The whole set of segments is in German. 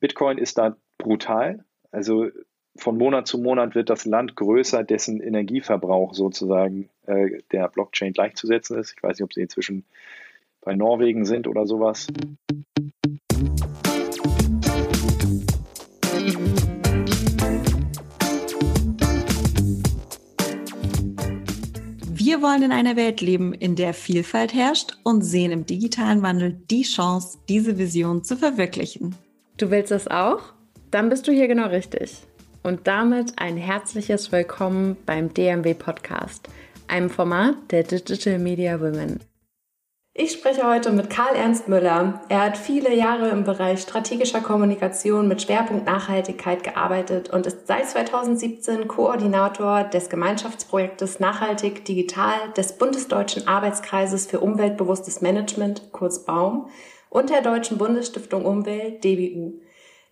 Bitcoin ist da brutal. Also von Monat zu Monat wird das Land größer, dessen Energieverbrauch sozusagen äh, der Blockchain gleichzusetzen ist. Ich weiß nicht, ob sie inzwischen bei Norwegen sind oder sowas. Wir wollen in einer Welt leben, in der Vielfalt herrscht und sehen im digitalen Wandel die Chance, diese Vision zu verwirklichen. Du willst das auch? Dann bist du hier genau richtig. Und damit ein herzliches Willkommen beim DMW Podcast, einem Format der Digital Media Women. Ich spreche heute mit Karl Ernst Müller. Er hat viele Jahre im Bereich strategischer Kommunikation mit Schwerpunkt Nachhaltigkeit gearbeitet und ist seit 2017 Koordinator des Gemeinschaftsprojektes Nachhaltig Digital des Bundesdeutschen Arbeitskreises für umweltbewusstes Management, kurz Baum, und der Deutschen Bundesstiftung Umwelt, DBU.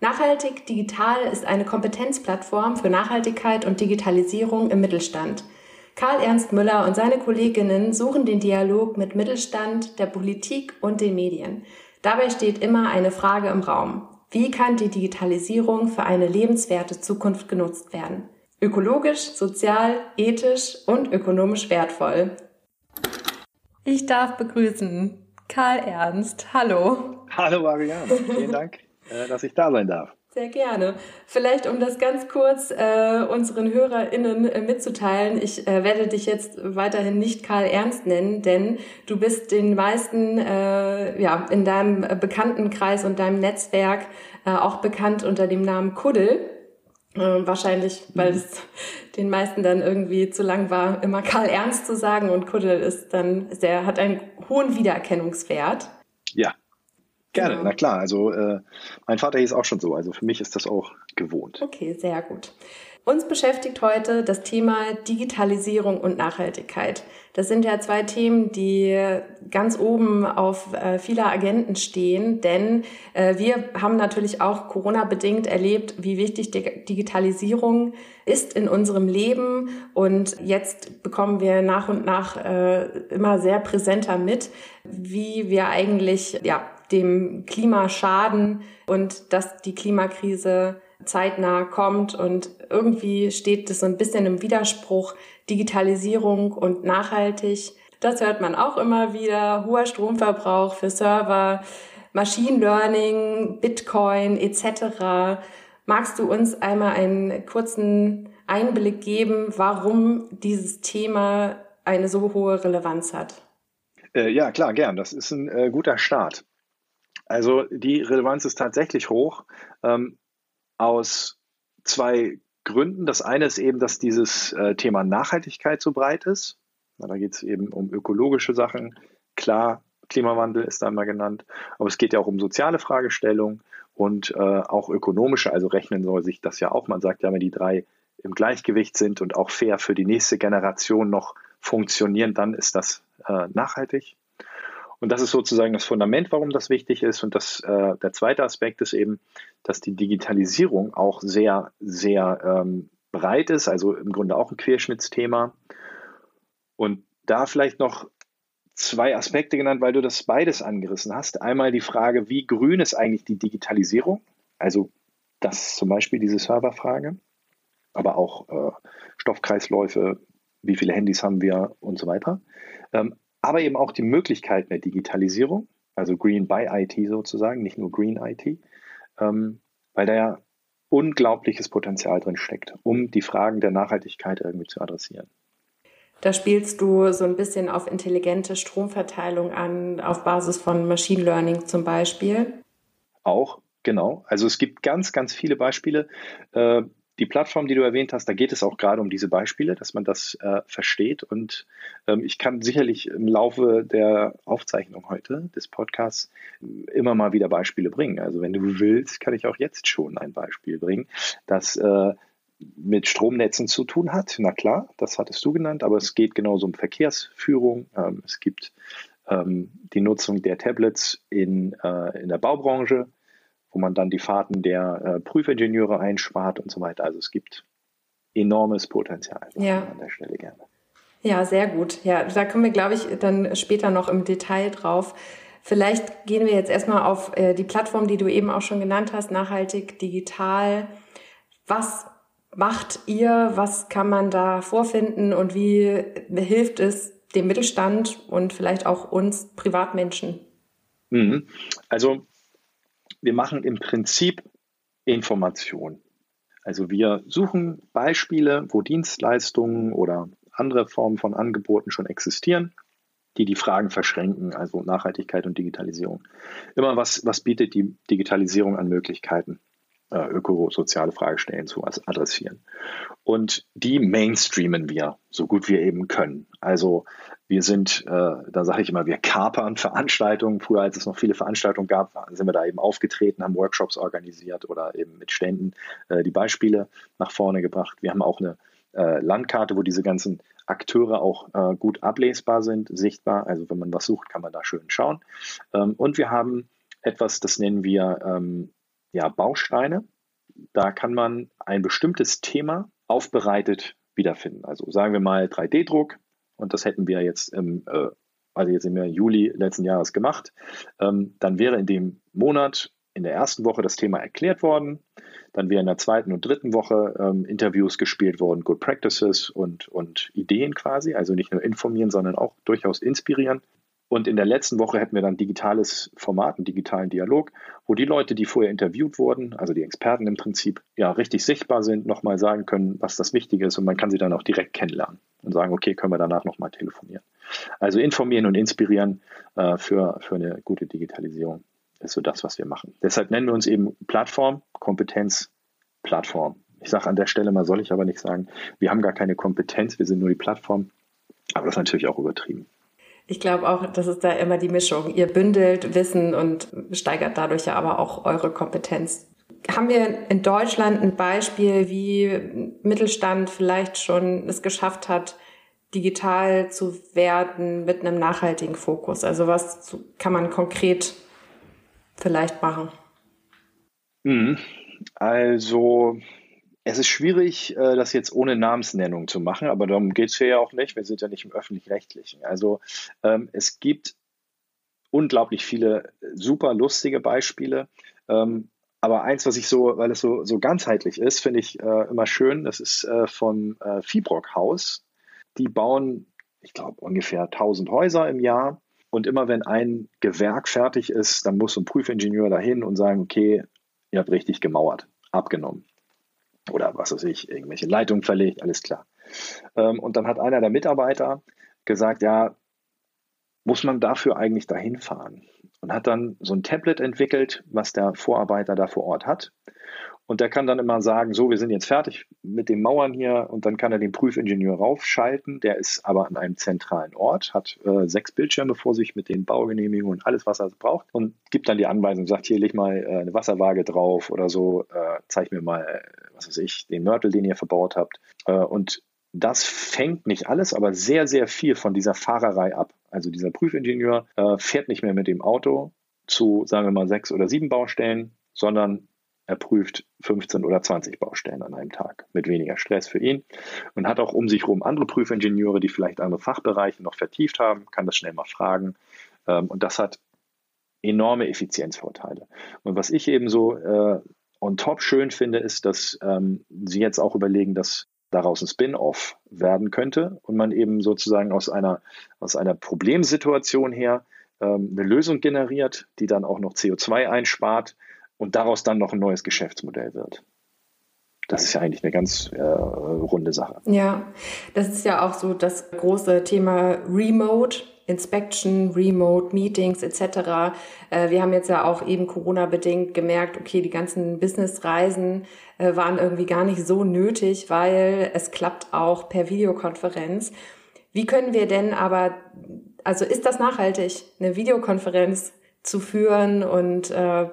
Nachhaltig Digital ist eine Kompetenzplattform für Nachhaltigkeit und Digitalisierung im Mittelstand – Karl Ernst Müller und seine Kolleginnen suchen den Dialog mit Mittelstand, der Politik und den Medien. Dabei steht immer eine Frage im Raum. Wie kann die Digitalisierung für eine lebenswerte Zukunft genutzt werden? Ökologisch, sozial, ethisch und ökonomisch wertvoll. Ich darf begrüßen Karl Ernst. Hallo. Hallo Marianne. Vielen Dank, äh, dass ich da sein darf. Sehr gerne. Vielleicht, um das ganz kurz äh, unseren HörerInnen äh, mitzuteilen, ich äh, werde dich jetzt weiterhin nicht Karl Ernst nennen, denn du bist den meisten äh, ja, in deinem Bekanntenkreis und deinem Netzwerk äh, auch bekannt unter dem Namen Kuddel. Äh, wahrscheinlich, weil mhm. es den meisten dann irgendwie zu lang war, immer Karl Ernst zu sagen und Kuddel ist dann sehr, hat einen hohen Wiedererkennungswert. Ja, Gerne, genau. na klar. Also äh, mein Vater hieß auch schon so. Also für mich ist das auch gewohnt. Okay, sehr gut. Uns beschäftigt heute das Thema Digitalisierung und Nachhaltigkeit. Das sind ja zwei Themen, die ganz oben auf äh, vieler Agenten stehen, denn äh, wir haben natürlich auch Corona-bedingt erlebt, wie wichtig Digitalisierung ist in unserem Leben und jetzt bekommen wir nach und nach äh, immer sehr präsenter mit, wie wir eigentlich ja dem Klima schaden und dass die Klimakrise zeitnah kommt und irgendwie steht das so ein bisschen im Widerspruch Digitalisierung und nachhaltig. Das hört man auch immer wieder. Hoher Stromverbrauch für Server, Machine Learning, Bitcoin etc. Magst du uns einmal einen kurzen Einblick geben, warum dieses Thema eine so hohe Relevanz hat? Äh, ja, klar, gern. Das ist ein äh, guter Start. Also die Relevanz ist tatsächlich hoch ähm, aus zwei Gründen. Das eine ist eben, dass dieses äh, Thema Nachhaltigkeit so breit ist. Na, da geht es eben um ökologische Sachen. Klar, Klimawandel ist da mal genannt, aber es geht ja auch um soziale Fragestellungen und äh, auch ökonomische. Also rechnen soll sich das ja auch. Man sagt ja, wenn die drei im Gleichgewicht sind und auch fair für die nächste Generation noch funktionieren, dann ist das äh, nachhaltig. Und das ist sozusagen das Fundament, warum das wichtig ist. Und das, äh, der zweite Aspekt ist eben, dass die Digitalisierung auch sehr, sehr ähm, breit ist, also im Grunde auch ein Querschnittsthema. Und da vielleicht noch zwei Aspekte genannt, weil du das beides angerissen hast. Einmal die Frage, wie grün ist eigentlich die Digitalisierung? Also das zum Beispiel diese Serverfrage, aber auch äh, Stoffkreisläufe, wie viele Handys haben wir und so weiter. Ähm, aber eben auch die Möglichkeiten der Digitalisierung, also Green by IT sozusagen, nicht nur Green IT, ähm, weil da ja unglaubliches Potenzial drin steckt, um die Fragen der Nachhaltigkeit irgendwie zu adressieren. Da spielst du so ein bisschen auf intelligente Stromverteilung an, auf Basis von Machine Learning zum Beispiel. Auch, genau. Also es gibt ganz, ganz viele Beispiele. Äh, die Plattform, die du erwähnt hast, da geht es auch gerade um diese Beispiele, dass man das äh, versteht. Und ähm, ich kann sicherlich im Laufe der Aufzeichnung heute des Podcasts immer mal wieder Beispiele bringen. Also wenn du willst, kann ich auch jetzt schon ein Beispiel bringen, das äh, mit Stromnetzen zu tun hat. Na klar, das hattest du genannt, aber es geht genauso um Verkehrsführung. Ähm, es gibt ähm, die Nutzung der Tablets in, äh, in der Baubranche wo man dann die Fahrten der äh, Prüfingenieure einspart und so weiter. Also es gibt enormes Potenzial ja. an der Stelle gerne. Ja, sehr gut. Ja, da kommen wir, glaube ich, dann später noch im Detail drauf. Vielleicht gehen wir jetzt erstmal auf äh, die Plattform, die du eben auch schon genannt hast, nachhaltig, digital. Was macht ihr? Was kann man da vorfinden und wie hilft es dem Mittelstand und vielleicht auch uns Privatmenschen? Mhm. Also wir machen im Prinzip Information. Also wir suchen Beispiele, wo Dienstleistungen oder andere Formen von Angeboten schon existieren, die die Fragen verschränken, also Nachhaltigkeit und Digitalisierung. Immer was, was bietet die Digitalisierung an Möglichkeiten? äh, ökosoziale Fragestellen zu adressieren. Und die mainstreamen wir so gut wir eben können. Also wir sind, äh, da sage ich immer, wir kapern Veranstaltungen. Früher, als es noch viele Veranstaltungen gab, sind wir da eben aufgetreten, haben Workshops organisiert oder eben mit Ständen äh, die Beispiele nach vorne gebracht. Wir haben auch eine äh, Landkarte, wo diese ganzen Akteure auch äh, gut ablesbar sind, sichtbar. Also wenn man was sucht, kann man da schön schauen. Ähm, und wir haben etwas, das nennen wir ähm, ja, Bausteine. Da kann man ein bestimmtes Thema aufbereitet wiederfinden. Also sagen wir mal 3D-Druck und das hätten wir jetzt im, äh, also jetzt im Juli letzten Jahres gemacht. Ähm, dann wäre in dem Monat in der ersten Woche das Thema erklärt worden. Dann wäre in der zweiten und dritten Woche ähm, Interviews gespielt worden, Good Practices und, und Ideen quasi. Also nicht nur informieren, sondern auch durchaus inspirieren. Und in der letzten Woche hätten wir dann digitales Format, einen digitalen Dialog, wo die Leute, die vorher interviewt wurden, also die Experten im Prinzip, ja richtig sichtbar sind, nochmal sagen können, was das Wichtige ist und man kann sie dann auch direkt kennenlernen und sagen, okay, können wir danach nochmal telefonieren. Also informieren und inspirieren äh, für, für eine gute Digitalisierung ist so das, was wir machen. Deshalb nennen wir uns eben Plattform, Kompetenz, Plattform. Ich sage an der Stelle mal, soll ich aber nicht sagen, wir haben gar keine Kompetenz, wir sind nur die Plattform, aber das ist natürlich auch übertrieben. Ich glaube auch, das ist da immer die Mischung. Ihr bündelt Wissen und steigert dadurch ja aber auch eure Kompetenz. Haben wir in Deutschland ein Beispiel, wie Mittelstand vielleicht schon es geschafft hat, digital zu werden mit einem nachhaltigen Fokus? Also was kann man konkret vielleicht machen? Mhm. Also es ist schwierig, äh, das jetzt ohne Namensnennung zu machen, aber darum geht es hier ja auch nicht. Wir sind ja nicht im öffentlich-rechtlichen. Also ähm, es gibt unglaublich viele super lustige Beispiele. Ähm, aber eins, was ich so, weil es so, so ganzheitlich ist, finde ich äh, immer schön, das ist äh, äh, Fibrock Haus. Die bauen, ich glaube, ungefähr 1000 Häuser im Jahr. Und immer wenn ein Gewerk fertig ist, dann muss ein Prüfingenieur dahin und sagen, okay, ihr habt richtig gemauert, abgenommen oder was weiß ich, irgendwelche Leitungen verlegt, alles klar. Ähm, und dann hat einer der Mitarbeiter gesagt, ja, muss man dafür eigentlich dahin fahren? Und hat dann so ein Tablet entwickelt, was der Vorarbeiter da vor Ort hat. Und der kann dann immer sagen, so, wir sind jetzt fertig mit den Mauern hier und dann kann er den Prüfingenieur raufschalten. Der ist aber an einem zentralen Ort, hat äh, sechs Bildschirme vor sich mit den Baugenehmigungen und alles, was er braucht und gibt dann die Anweisung, sagt, hier leg mal äh, eine Wasserwaage drauf oder so, äh, zeig mir mal, was weiß ich, den Mörtel, den ihr verbaut habt. Äh, und das fängt nicht alles, aber sehr, sehr viel von dieser Fahrerei ab. Also dieser Prüfingenieur äh, fährt nicht mehr mit dem Auto zu, sagen wir mal, sechs oder sieben Baustellen, sondern er prüft 15 oder 20 Baustellen an einem Tag mit weniger Stress für ihn und hat auch um sich herum andere Prüfingenieure, die vielleicht andere Fachbereiche noch vertieft haben, kann das schnell mal fragen. Ähm, und das hat enorme Effizienzvorteile. Und was ich eben so äh, on top schön finde, ist, dass ähm, sie jetzt auch überlegen, dass daraus ein Spin-off werden könnte und man eben sozusagen aus einer, aus einer Problemsituation her ähm, eine Lösung generiert, die dann auch noch CO2 einspart und daraus dann noch ein neues Geschäftsmodell wird. Das ist ja eigentlich eine ganz äh, runde Sache. Ja, das ist ja auch so das große Thema Remote. Inspection, Remote Meetings etc. Äh, wir haben jetzt ja auch eben Corona-bedingt gemerkt, okay, die ganzen Businessreisen äh, waren irgendwie gar nicht so nötig, weil es klappt auch per Videokonferenz. Wie können wir denn aber, also ist das nachhaltig, eine Videokonferenz zu führen und äh,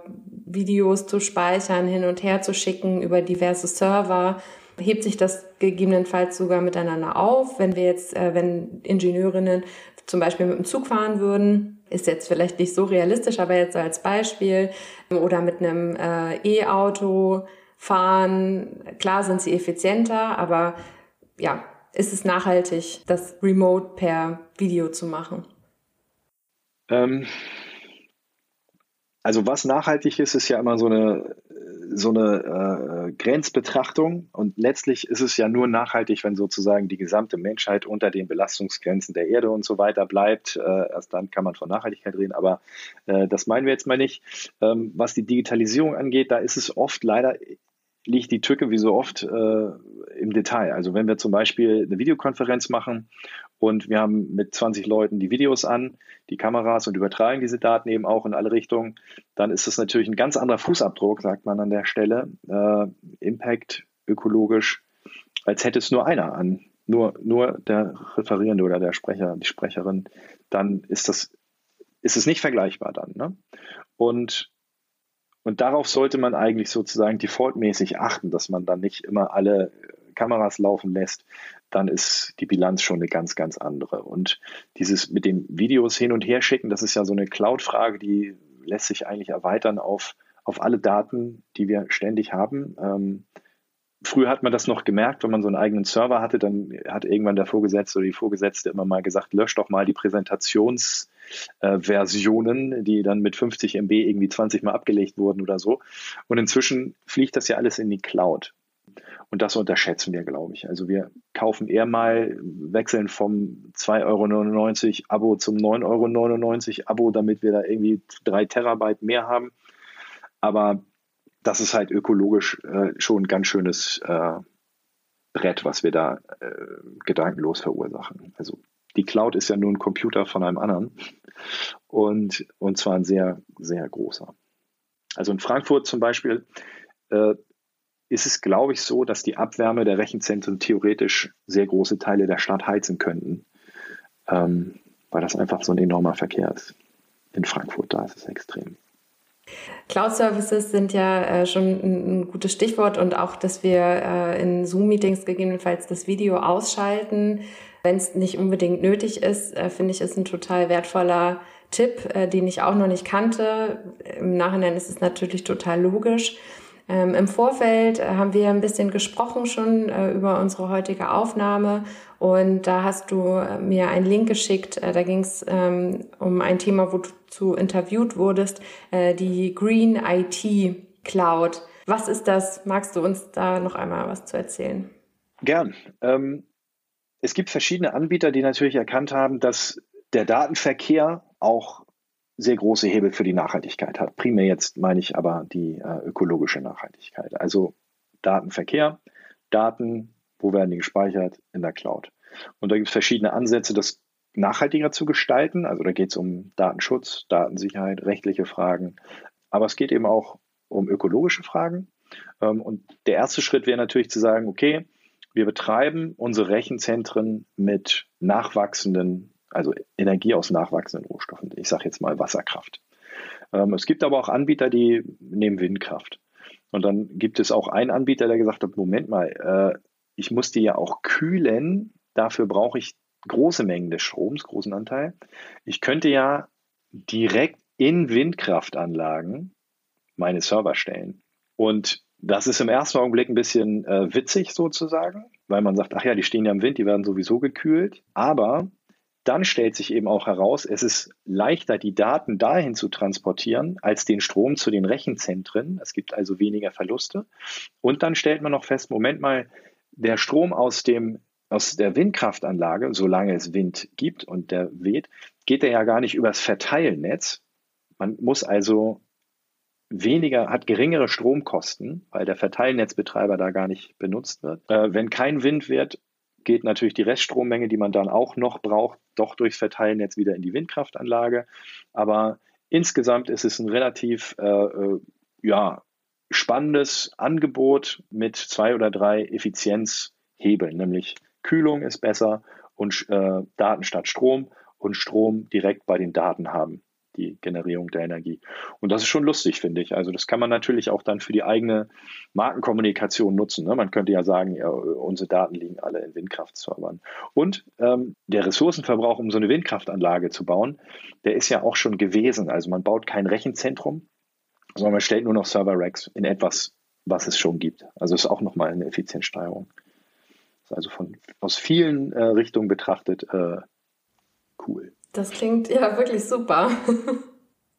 Videos zu speichern, hin und her zu schicken über diverse Server. Hebt sich das gegebenenfalls sogar miteinander auf, wenn wir jetzt, äh, wenn Ingenieurinnen zum Beispiel mit dem Zug fahren würden, ist jetzt vielleicht nicht so realistisch, aber jetzt als Beispiel, oder mit einem äh, E-Auto fahren, klar sind sie effizienter, aber ja, ist es nachhaltig, das Remote per Video zu machen? Ähm, also was nachhaltig ist, ist ja immer so eine, so eine äh, Grenzbetrachtung und letztlich ist es ja nur nachhaltig, wenn sozusagen die gesamte Menschheit unter den Belastungsgrenzen der Erde und so weiter bleibt. Äh, erst dann kann man von Nachhaltigkeit reden, aber äh, das meinen wir jetzt mal nicht. Ähm, was die Digitalisierung angeht, da ist es oft leider liegt die Tücke wie so oft äh, im Detail. Also wenn wir zum Beispiel eine Videokonferenz machen und wir haben mit 20 Leuten die Videos an, die Kameras und übertragen diese Daten eben auch in alle Richtungen, dann ist das natürlich ein ganz anderer Fußabdruck, sagt man an der Stelle, äh, Impact ökologisch, als hätte es nur einer an, nur, nur der Referierende oder der Sprecher, die Sprecherin, dann ist das ist es nicht vergleichbar dann. Ne? Und und darauf sollte man eigentlich sozusagen defaultmäßig achten, dass man dann nicht immer alle Kameras laufen lässt, dann ist die Bilanz schon eine ganz, ganz andere. Und dieses mit den Videos hin und her schicken, das ist ja so eine Cloud-Frage, die lässt sich eigentlich erweitern auf, auf alle Daten, die wir ständig haben. Ähm, früher hat man das noch gemerkt, wenn man so einen eigenen Server hatte, dann hat irgendwann der Vorgesetzte oder die Vorgesetzte immer mal gesagt, lösch doch mal die Präsentationsversionen, äh, die dann mit 50 MB irgendwie 20 Mal abgelegt wurden oder so. Und inzwischen fliegt das ja alles in die Cloud. Und das unterschätzen wir, glaube ich. Also wir kaufen eher mal, wechseln vom 2,99 Euro Abo zum 9,99 Euro Abo, damit wir da irgendwie drei Terabyte mehr haben. Aber das ist halt ökologisch äh, schon ein ganz schönes äh, Brett, was wir da äh, gedankenlos verursachen. Also die Cloud ist ja nur ein Computer von einem anderen und, und zwar ein sehr, sehr großer. Also in Frankfurt zum Beispiel äh, ist es, glaube ich, so, dass die Abwärme der Rechenzentren theoretisch sehr große Teile der Stadt heizen könnten, ähm, weil das einfach so ein enormer Verkehr ist. In Frankfurt, da ist es extrem. Cloud-Services sind ja äh, schon ein, ein, gutes Stichwort und auch, dass wir äh, in Zoom-Meetings gegebenenfalls das Video ausschalten, wenn es nicht unbedingt nötig ist, äh, finde ich, ist ein total wertvoller Tipp, äh, den ich auch noch nicht kannte. Im Nachhinein ist es natürlich total logisch. Ähm, Im Vorfeld äh, haben wir ein bisschen gesprochen schon äh, über unsere heutige Aufnahme und da hast du äh, mir einen Link geschickt. Äh, da ging es ähm, um ein Thema, wo du zu interviewt wurdest, äh, die Green IT Cloud. Was ist das? Magst du uns da noch einmal was zu erzählen? Gern. Ähm, es gibt verschiedene Anbieter, die natürlich erkannt haben, dass der Datenverkehr auch sehr große Hebel für die Nachhaltigkeit hat. Primär jetzt meine ich aber die äh, ökologische Nachhaltigkeit. Also Datenverkehr, Daten, wo werden die gespeichert? In der Cloud. Und da gibt es verschiedene Ansätze, das nachhaltiger zu gestalten. Also da geht es um Datenschutz, Datensicherheit, rechtliche Fragen. Aber es geht eben auch um ökologische Fragen. Ähm, und der erste Schritt wäre natürlich zu sagen, okay, wir betreiben unsere Rechenzentren mit nachwachsenden also Energie aus nachwachsenden Rohstoffen. Ich sage jetzt mal Wasserkraft. Ähm, es gibt aber auch Anbieter, die nehmen Windkraft. Und dann gibt es auch einen Anbieter, der gesagt hat, Moment mal, äh, ich muss die ja auch kühlen, dafür brauche ich große Mengen des Stroms, großen Anteil. Ich könnte ja direkt in Windkraftanlagen meine Server stellen. Und das ist im ersten Augenblick ein bisschen äh, witzig sozusagen, weil man sagt, ach ja, die stehen ja im Wind, die werden sowieso gekühlt. Aber dann stellt sich eben auch heraus, es ist leichter, die Daten dahin zu transportieren, als den Strom zu den Rechenzentren. Es gibt also weniger Verluste. Und dann stellt man noch fest, Moment mal, der Strom aus dem aus der Windkraftanlage, solange es Wind gibt und der weht, geht er ja gar nicht übers Verteilnetz. Man muss also weniger, hat geringere Stromkosten, weil der Verteilnetzbetreiber da gar nicht benutzt wird. Äh, wenn kein Wind wird, geht natürlich die Reststrommenge, die man dann auch noch braucht, doch durchs Verteilnetz wieder in die Windkraftanlage. Aber insgesamt ist es ein relativ äh, äh, ja, spannendes Angebot mit zwei oder drei Effizienzhebeln, nämlich Kühlung ist besser und äh, Daten statt Strom und Strom direkt bei den Daten haben die Generierung der Energie. Und das ist schon lustig, finde ich. Also das kann man natürlich auch dann für die eigene Markenkommunikation nutzen. Ne? Man könnte ja sagen, ja, unsere Daten liegen alle in Windkraftservern. Und ähm, der Ressourcenverbrauch, um so eine Windkraftanlage zu bauen, der ist ja auch schon gewesen. Also man baut kein Rechenzentrum, sondern man stellt nur noch Server-Racks in etwas, was es schon gibt. Also ist auch nochmal eine Effizienzsteigerung. Also von, aus vielen äh, Richtungen betrachtet äh, cool. Das klingt ja wirklich super.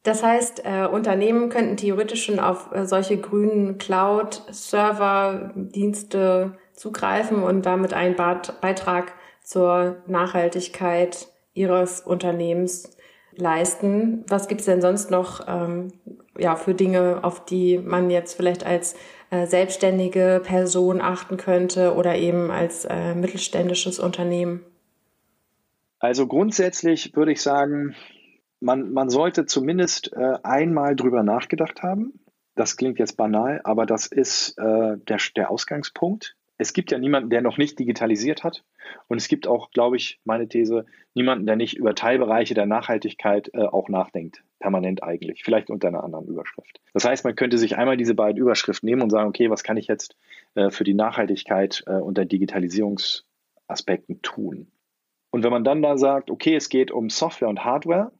Das heißt, äh, Unternehmen könnten theoretisch schon auf äh, solche grünen Cloud-Server-Dienste zugreifen und damit einen Beitrag zur Nachhaltigkeit ihres Unternehmens leisten. Was gibt's denn sonst noch ähm, ja, für Dinge, auf die man jetzt vielleicht als äh, selbstständige Person achten könnte oder eben als äh, mittelständisches Unternehmen? Also grundsätzlich würde ich sagen, man, man sollte zumindest äh, einmal drüber nachgedacht haben. Das klingt jetzt banal, aber das ist äh, der, der Ausgangspunkt. Es gibt ja niemanden, der noch nicht digitalisiert hat. Und es gibt auch, glaube ich, meine These, niemanden, der nicht über Teilbereiche der Nachhaltigkeit äh, auch nachdenkt. Permanent eigentlich. Vielleicht unter einer anderen Überschrift. Das heißt, man könnte sich einmal diese beiden Überschriften nehmen und sagen, okay, was kann ich jetzt äh, für die Nachhaltigkeit äh, unter Digitalisierungsaspekten tun? Und wenn man dann da sagt, okay, es geht um Software und Hardware,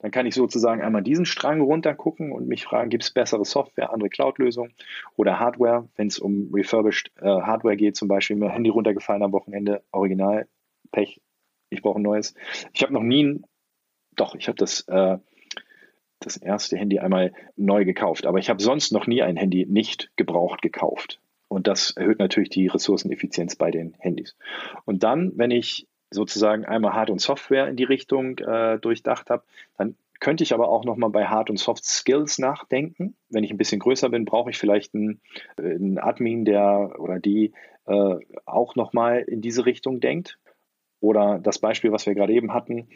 dann kann ich sozusagen einmal diesen Strang runtergucken und mich fragen, gibt es bessere Software, andere Cloud-Lösungen oder Hardware, wenn es um refurbished äh, Hardware geht, zum Beispiel mir Handy runtergefallen am Wochenende, Original, Pech, ich brauche ein neues. Ich habe noch nie, ein, doch, ich habe das, äh, das erste Handy einmal neu gekauft, aber ich habe sonst noch nie ein Handy nicht gebraucht gekauft. Und das erhöht natürlich die Ressourceneffizienz bei den Handys. Und dann, wenn ich sozusagen einmal Hard- und Software in die Richtung äh, durchdacht habe, dann könnte ich aber auch nochmal bei Hard- und Soft Skills nachdenken. Wenn ich ein bisschen größer bin, brauche ich vielleicht einen, äh, einen Admin, der oder die äh, auch nochmal in diese Richtung denkt. Oder das Beispiel, was wir gerade eben hatten,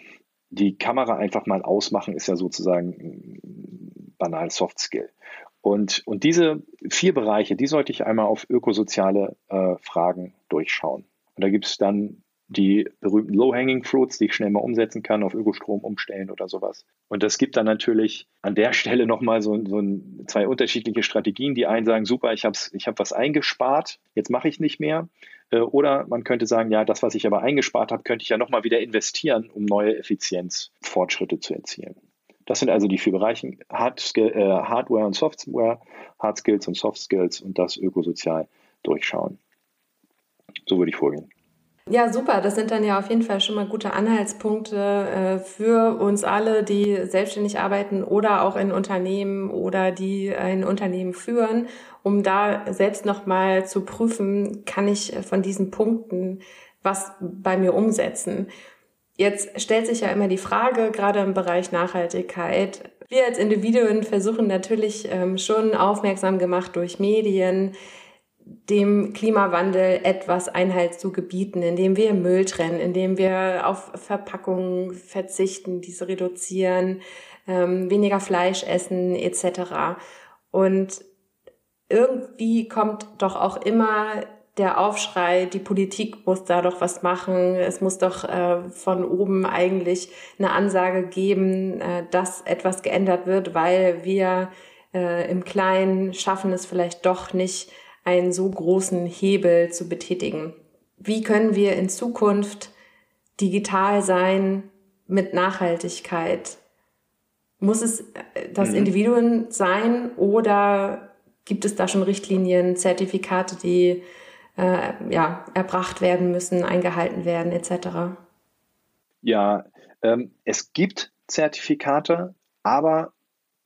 die Kamera einfach mal ausmachen, ist ja sozusagen ein banal Soft Skill. Und, und diese vier Bereiche, die sollte ich einmal auf ökosoziale äh, Fragen durchschauen. Und da gibt es dann die berühmten Low-Hanging Fruits, die ich schnell mal umsetzen kann, auf Ökostrom umstellen oder sowas. Und das gibt dann natürlich an der Stelle nochmal so, so ein, zwei unterschiedliche Strategien. Die einen sagen, super, ich habe ich hab was eingespart, jetzt mache ich nicht mehr. Äh, oder man könnte sagen, ja, das, was ich aber eingespart habe, könnte ich ja nochmal wieder investieren, um neue Effizienzfortschritte zu erzielen. Das sind also die vier Bereiche, Hard äh, Hardware und Software, Hard Skills und Soft Skills und das ökosozial durchschauen. So würde ich vorgehen. Ja, super. Das sind dann ja auf jeden Fall schon mal gute Anhaltspunkte äh, für uns alle, die selbstständig arbeiten oder auch in Unternehmen oder die ein Unternehmen führen, um da selbst nochmal zu prüfen, kann ich von diesen Punkten was bei mir umsetzen. Jetzt stellt sich ja immer die Frage, gerade im Bereich Nachhaltigkeit, wir als Individuen versuchen natürlich ähm, schon aufmerksam gemacht durch Medien, dem Klimawandel etwas Einhalt zu gebieten, indem wir Müll trennen, indem wir auf Verpackungen verzichten, diese reduzieren, ähm, weniger Fleisch essen etc. Und irgendwie kommt doch auch immer der Aufschrei, die Politik muss da doch was machen, es muss doch äh, von oben eigentlich eine Ansage geben, äh, dass etwas geändert wird, weil wir äh, im Kleinen schaffen es vielleicht doch nicht, einen so großen Hebel zu betätigen. Wie können wir in Zukunft digital sein mit Nachhaltigkeit? Muss es äh, das mhm. Individuum sein oder gibt es da schon Richtlinien, Zertifikate, die äh, ja, erbracht werden müssen, eingehalten werden etc.? Ja, ähm, es gibt Zertifikate, aber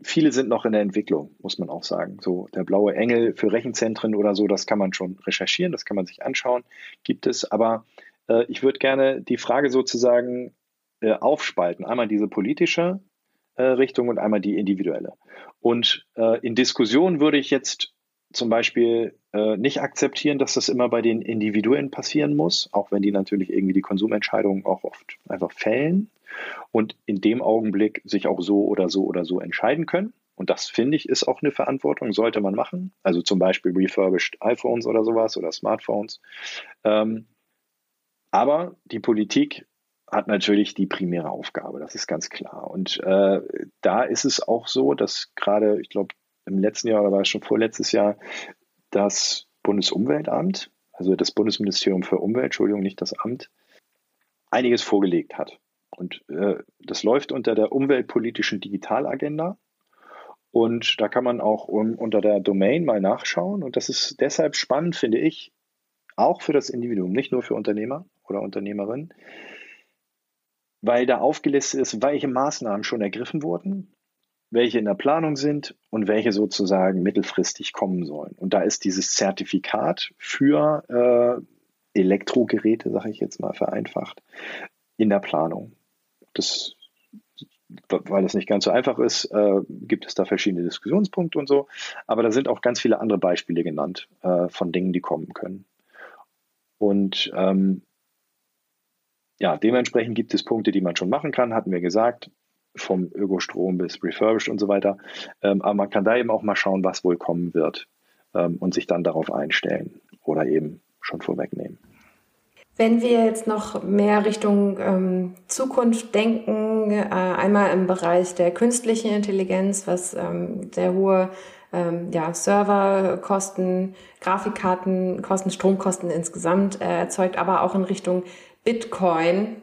viele sind noch in der Entwicklung, muss man auch sagen. So der blaue Engel für Rechenzentren oder so, das kann man schon recherchieren, das kann man sich anschauen, gibt es. Aber äh, ich würde gerne die Frage sozusagen äh, aufspalten. Einmal diese politische äh, Richtung und einmal die individuelle. Und äh, in Diskussion würde ich jetzt zum Beispiel äh, nicht akzeptieren, dass das immer bei den Individuen passieren muss, auch wenn die natürlich irgendwie die Konsumentscheidungen auch oft einfach fällen und in dem Augenblick sich auch so oder so oder so entscheiden können. Und das finde ich ist auch eine Verantwortung, sollte man machen. Also zum Beispiel refurbished iPhones oder sowas oder Smartphones. Ähm, aber die Politik hat natürlich die primäre Aufgabe, das ist ganz klar. Und äh, da ist es auch so, dass gerade, ich glaube, im letzten Jahr oder war es schon vorletztes Jahr, das Bundesumweltamt, also das Bundesministerium für Umwelt, Entschuldigung, nicht das Amt, einiges vorgelegt hat. Und äh, das läuft unter der umweltpolitischen Digitalagenda. Und da kann man auch um, unter der Domain mal nachschauen. Und das ist deshalb spannend, finde ich, auch für das Individuum, nicht nur für Unternehmer oder Unternehmerinnen, weil da aufgelistet ist, welche Maßnahmen schon ergriffen wurden welche in der Planung sind und welche sozusagen mittelfristig kommen sollen. Und da ist dieses Zertifikat für äh, Elektrogeräte, sage ich jetzt mal vereinfacht, in der Planung. Das, weil es nicht ganz so einfach ist, äh, gibt es da verschiedene Diskussionspunkte und so. Aber da sind auch ganz viele andere Beispiele genannt äh, von Dingen, die kommen können. Und ähm, ja, dementsprechend gibt es Punkte, die man schon machen kann, hatten wir gesagt vom Ökostrom bis Refurbished und so weiter. Ähm, aber man kann da eben auch mal schauen, was wohl kommen wird ähm, und sich dann darauf einstellen oder eben schon vorwegnehmen. Wenn wir jetzt noch mehr Richtung ähm, Zukunft denken, äh, einmal im Bereich der künstlichen Intelligenz, was ähm, sehr hohe ähm, ja, Serverkosten, Grafikkartenkosten, Stromkosten insgesamt äh, erzeugt, aber auch in Richtung Bitcoin,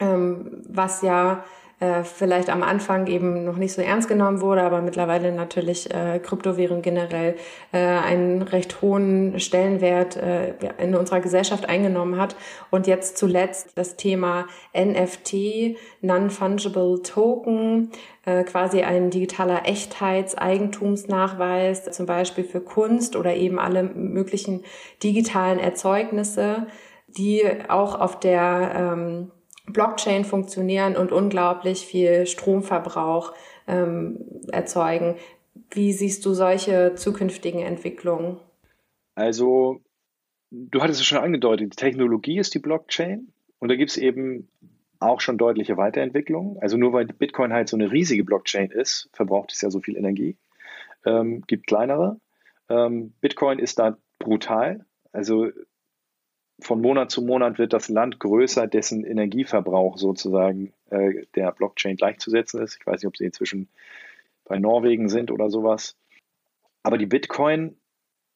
ähm, was ja äh, vielleicht am Anfang eben noch nicht so ernst genommen wurde, aber mittlerweile natürlich äh, Kryptowährung generell äh, einen recht hohen Stellenwert äh, in unserer Gesellschaft eingenommen hat. Und jetzt zuletzt das Thema NFT, Non-Fungible Token, äh, quasi ein digitaler Echtheitseigentumsnachweis, zum Beispiel für Kunst oder eben alle möglichen digitalen Erzeugnisse, die auch auf der ähm, Blockchain funktionieren und unglaublich viel Stromverbrauch ähm, erzeugen. Wie siehst du solche zukünftigen Entwicklungen? Also, du hattest es schon angedeutet, die Technologie ist die Blockchain und da gibt es eben auch schon deutliche Weiterentwicklungen. Also nur weil Bitcoin halt so eine riesige Blockchain ist, verbraucht es ja so viel Energie. Ähm, gibt kleinere. Ähm, Bitcoin ist da brutal. Also von Monat zu Monat wird das Land größer, dessen Energieverbrauch sozusagen äh, der Blockchain gleichzusetzen ist. Ich weiß nicht, ob sie inzwischen bei Norwegen sind oder sowas. Aber die Bitcoin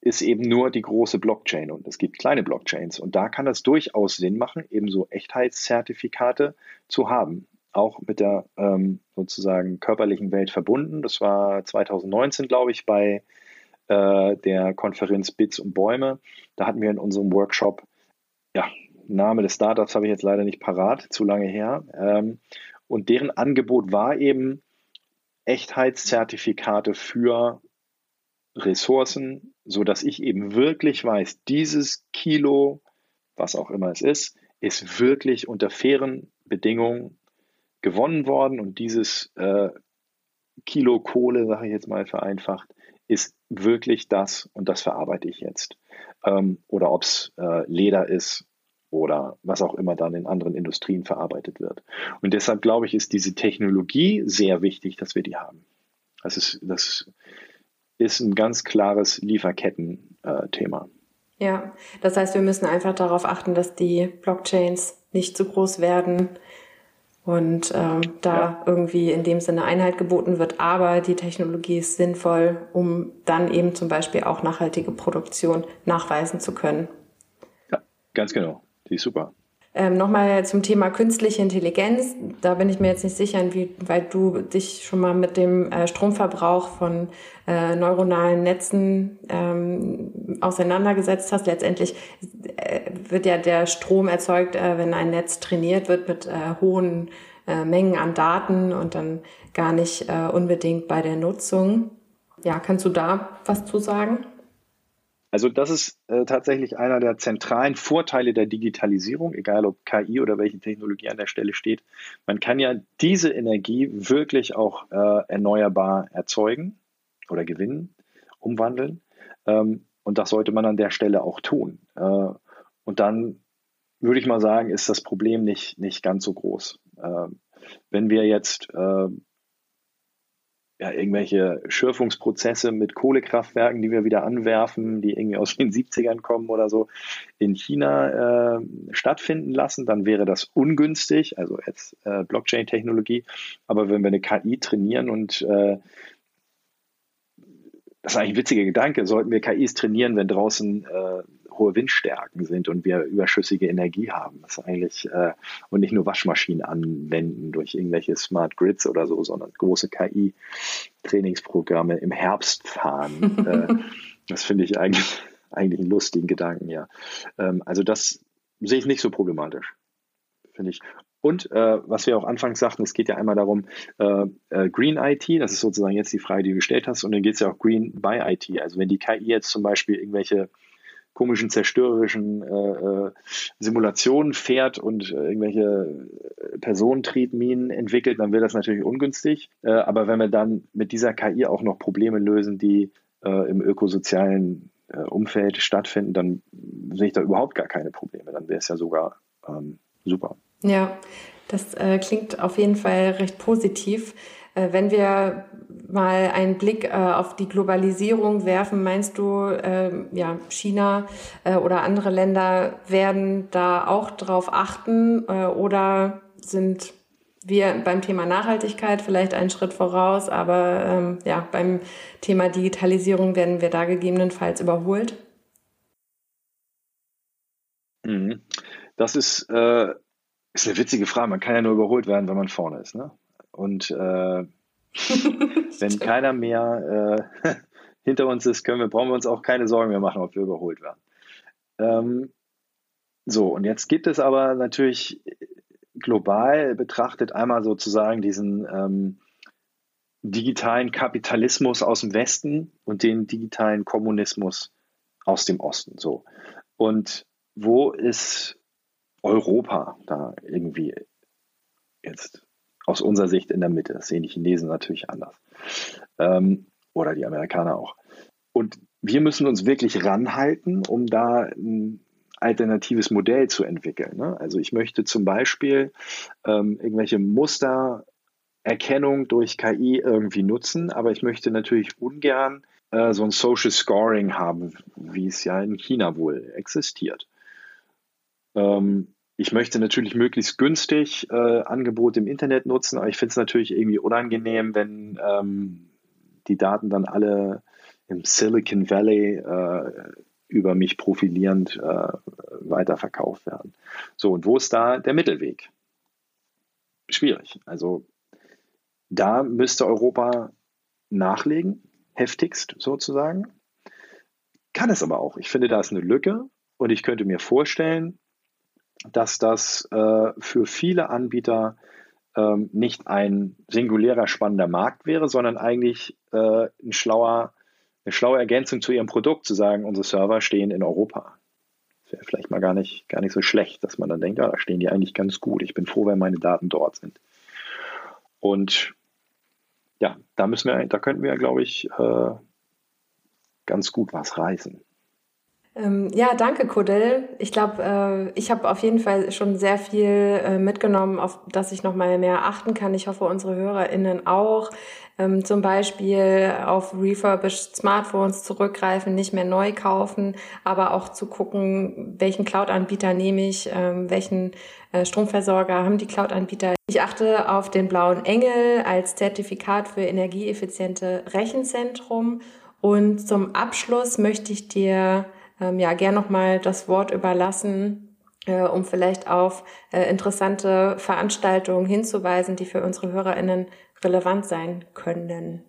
ist eben nur die große Blockchain und es gibt kleine Blockchains. Und da kann es durchaus Sinn machen, ebenso Echtheitszertifikate zu haben. Auch mit der ähm, sozusagen körperlichen Welt verbunden. Das war 2019, glaube ich, bei äh, der Konferenz Bits und Bäume. Da hatten wir in unserem Workshop ja, Name des Startups habe ich jetzt leider nicht parat, zu lange her. Ähm, und deren Angebot war eben Echtheitszertifikate für Ressourcen, so dass ich eben wirklich weiß, dieses Kilo, was auch immer es ist, ist wirklich unter fairen Bedingungen gewonnen worden und dieses äh, Kilo Kohle, sage ich jetzt mal vereinfacht, ist wirklich das und das verarbeite ich jetzt ähm, oder ob es äh, Leder ist oder was auch immer dann in anderen Industrien verarbeitet wird. Und deshalb glaube ich, ist diese Technologie sehr wichtig, dass wir die haben. Das ist, das ist ein ganz klares Lieferketten-Thema. Ja, das heißt, wir müssen einfach darauf achten, dass die Blockchains nicht zu groß werden und ähm, da ja. irgendwie in dem Sinne Einhalt geboten wird. Aber die Technologie ist sinnvoll, um dann eben zum Beispiel auch nachhaltige Produktion nachweisen zu können. Ja, ganz genau. Die ist super. Ähm, Nochmal zum Thema künstliche Intelligenz. Da bin ich mir jetzt nicht sicher, inwieweit du dich schon mal mit dem äh, Stromverbrauch von äh, neuronalen Netzen ähm, auseinandergesetzt hast. Letztendlich äh, wird ja der Strom erzeugt, äh, wenn ein Netz trainiert wird mit äh, hohen Mengen an Daten und dann gar nicht unbedingt bei der Nutzung. Ja, kannst du da was zu sagen? Also das ist äh, tatsächlich einer der zentralen Vorteile der Digitalisierung, egal ob KI oder welche Technologie an der Stelle steht. Man kann ja diese Energie wirklich auch äh, erneuerbar erzeugen oder gewinnen, umwandeln. Ähm, und das sollte man an der Stelle auch tun. Äh, und dann würde ich mal sagen, ist das Problem nicht, nicht ganz so groß. Ähm, wenn wir jetzt äh, ja, irgendwelche Schürfungsprozesse mit Kohlekraftwerken, die wir wieder anwerfen, die irgendwie aus den 70ern kommen oder so, in China äh, stattfinden lassen, dann wäre das ungünstig, also jetzt äh, Blockchain-Technologie. Aber wenn wir eine KI trainieren und äh, das ist eigentlich ein witziger Gedanke, sollten wir KIs trainieren, wenn draußen äh, hohe Windstärken sind und wir überschüssige Energie haben. Das ist eigentlich äh, und nicht nur Waschmaschinen anwenden durch irgendwelche Smart Grids oder so, sondern große KI-Trainingsprogramme im Herbst fahren. äh, das finde ich eigentlich, eigentlich einen lustigen Gedanken, ja. Ähm, also das sehe ich nicht so problematisch, finde ich. Und äh, was wir auch anfangs sagten, es geht ja einmal darum, äh, äh, Green IT, das ist sozusagen jetzt die Frage, die du gestellt hast, und dann geht es ja auch Green by IT. Also wenn die KI jetzt zum Beispiel irgendwelche komischen, zerstörerischen äh, äh, Simulationen fährt und äh, irgendwelche Personentriebminen entwickelt, dann wird das natürlich ungünstig. Äh, aber wenn wir dann mit dieser KI auch noch Probleme lösen, die äh, im ökosozialen äh, Umfeld stattfinden, dann sehe ich da überhaupt gar keine Probleme. Dann wäre es ja sogar ähm, super. Ja, das äh, klingt auf jeden Fall recht positiv. Äh, wenn wir mal einen Blick äh, auf die Globalisierung werfen, meinst du, ähm, ja, China äh, oder andere Länder werden da auch drauf achten oder sind wir beim Thema Nachhaltigkeit vielleicht einen Schritt voraus, aber ähm, ja, beim Thema Digitalisierung werden wir da gegebenenfalls überholt? Mhm. Das ist äh, ist eine witzige Frage. Man kann ja nur überholt werden, wenn man vorne ist. Ne? Und äh, wenn keiner mehr äh, hinter uns ist, können wir, brauchen wir uns auch keine Sorgen mehr machen, ob wir überholt werden. Ähm, so, und jetzt gibt es aber natürlich global betrachtet einmal sozusagen diesen ähm, digitalen Kapitalismus aus dem Westen und den digitalen Kommunismus aus dem Osten. So. Und wo ist Europa da irgendwie jetzt aus unserer Sicht in der Mitte. Das sehen die Chinesen natürlich anders. Ähm, oder die Amerikaner auch. Und wir müssen uns wirklich ranhalten, um da ein alternatives Modell zu entwickeln. Ne? Also ich möchte zum Beispiel ähm, irgendwelche Mustererkennung durch KI irgendwie nutzen, aber ich möchte natürlich ungern äh, so ein Social Scoring haben, wie es ja in China wohl existiert. Ähm, ich möchte natürlich möglichst günstig äh, Angebote im Internet nutzen, aber ich finde es natürlich irgendwie unangenehm, wenn ähm, die Daten dann alle im Silicon Valley äh, über mich profilierend äh, weiterverkauft werden. So, und wo ist da der Mittelweg? Schwierig. Also da müsste Europa nachlegen, heftigst sozusagen. Kann es aber auch. Ich finde, da ist eine Lücke und ich könnte mir vorstellen, dass das äh, für viele Anbieter ähm, nicht ein singulärer spannender Markt wäre, sondern eigentlich äh, ein schlauer, eine schlaue Ergänzung zu ihrem Produkt, zu sagen, unsere Server stehen in Europa. Das wäre vielleicht mal gar nicht, gar nicht so schlecht, dass man dann denkt, ja, da stehen die eigentlich ganz gut. Ich bin froh, wenn meine Daten dort sind. Und ja, da müssen wir, da könnten wir, glaube ich, äh, ganz gut was reißen. Ähm, ja, danke, Kodel. Ich glaube, äh, ich habe auf jeden Fall schon sehr viel äh, mitgenommen, auf das ich noch mal mehr achten kann. Ich hoffe, unsere HörerInnen auch. Ähm, zum Beispiel auf refurbished Smartphones zurückgreifen, nicht mehr neu kaufen, aber auch zu gucken, welchen Cloud-Anbieter nehme ich, ähm, welchen äh, Stromversorger haben die Cloud-Anbieter. Ich achte auf den blauen Engel als Zertifikat für energieeffiziente Rechenzentrum. Und zum Abschluss möchte ich dir ähm, ja gern nochmal das Wort überlassen, äh, um vielleicht auf äh, interessante Veranstaltungen hinzuweisen, die für unsere HörerInnen relevant sein können.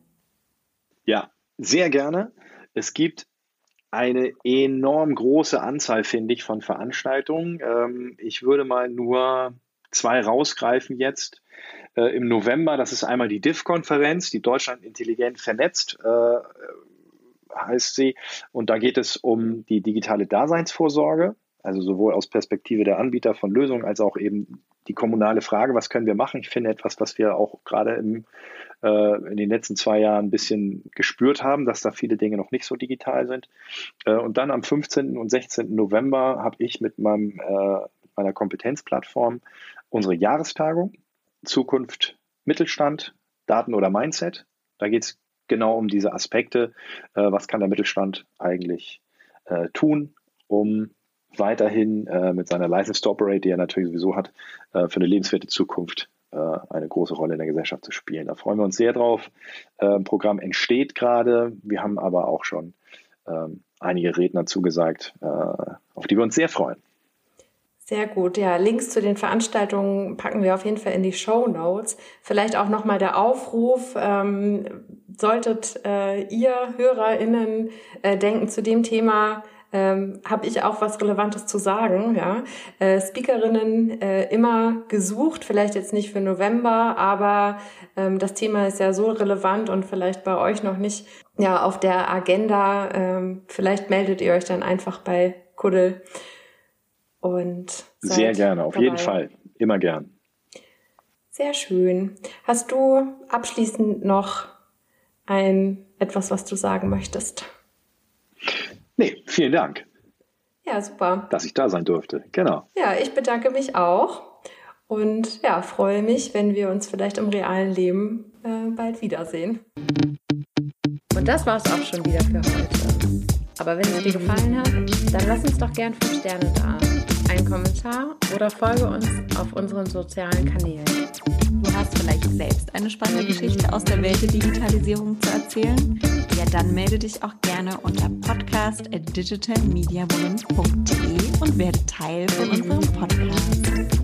Ja, sehr gerne. Es gibt eine enorm große Anzahl, finde ich, von Veranstaltungen. Ähm, ich würde mal nur zwei rausgreifen jetzt. Äh, Im November, das ist einmal die DIF-Konferenz, die Deutschland intelligent vernetzt. Äh, heißt sie. Und da geht es um die digitale Daseinsvorsorge, also sowohl aus Perspektive der Anbieter von Lösungen als auch eben die kommunale Frage, was können wir machen? Ich finde etwas, was wir auch gerade im, äh, in den letzten zwei Jahren ein bisschen gespürt haben, dass da viele Dinge noch nicht so digital sind. Äh, und dann am 15. und 16. November habe ich mit meinem, äh, meiner Kompetenzplattform unsere Jahrestagung Zukunft Mittelstand, Daten oder Mindset. Da geht es genau um diese Aspekte. Äh, was kann der Mittelstand eigentlich äh, tun, um weiterhin äh, mit seiner License to Operate, die er natürlich sowieso hat, für eine lebenswerte Zukunft eine große Rolle in der Gesellschaft zu spielen. Da freuen wir uns sehr drauf. Ein äh, Programm entsteht gerade. Wir haben aber auch schon ähm, einige Redner zugesagt, auf die wir uns sehr freuen. Sehr gut. Ja, Links zu den Veranstaltungen packen wir auf jeden Fall in die Show Notes. Vielleicht auch nochmal der Aufruf, ähm, solltet äh, ihr HörerInnen äh, denken, zu dem Thema ähm, habe ich auch was Relevantes zu sagen. Ja, äh, Speakerinnen äh, immer gesucht, vielleicht jetzt nicht für November, aber ähm, das Thema ist ja so relevant und vielleicht bei euch noch nicht ja auf der Agenda. Ähm, vielleicht meldet ihr euch dann einfach bei Kuddel und sehr gerne, auf dabei. jeden Fall, immer gern. Sehr schön. Hast du abschließend noch ein etwas, was du sagen möchtest? Nee, vielen Dank. Ja, super. Dass ich da sein durfte. Genau. Ja, ich bedanke mich auch und ja, freue mich, wenn wir uns vielleicht im realen Leben äh, bald wiedersehen. Und das war es auch schon wieder für heute. Aber wenn es dir gefallen hat, dann lass uns doch gern 5 Sterne da, einen Kommentar oder folge uns auf unseren sozialen Kanälen. Du hast vielleicht selbst eine spannende Geschichte aus der Welt der Digitalisierung zu erzählen? Ja, dann melde dich auch gerne unter podcast at digitalmediawoman.de und werde Teil von unserem Podcast.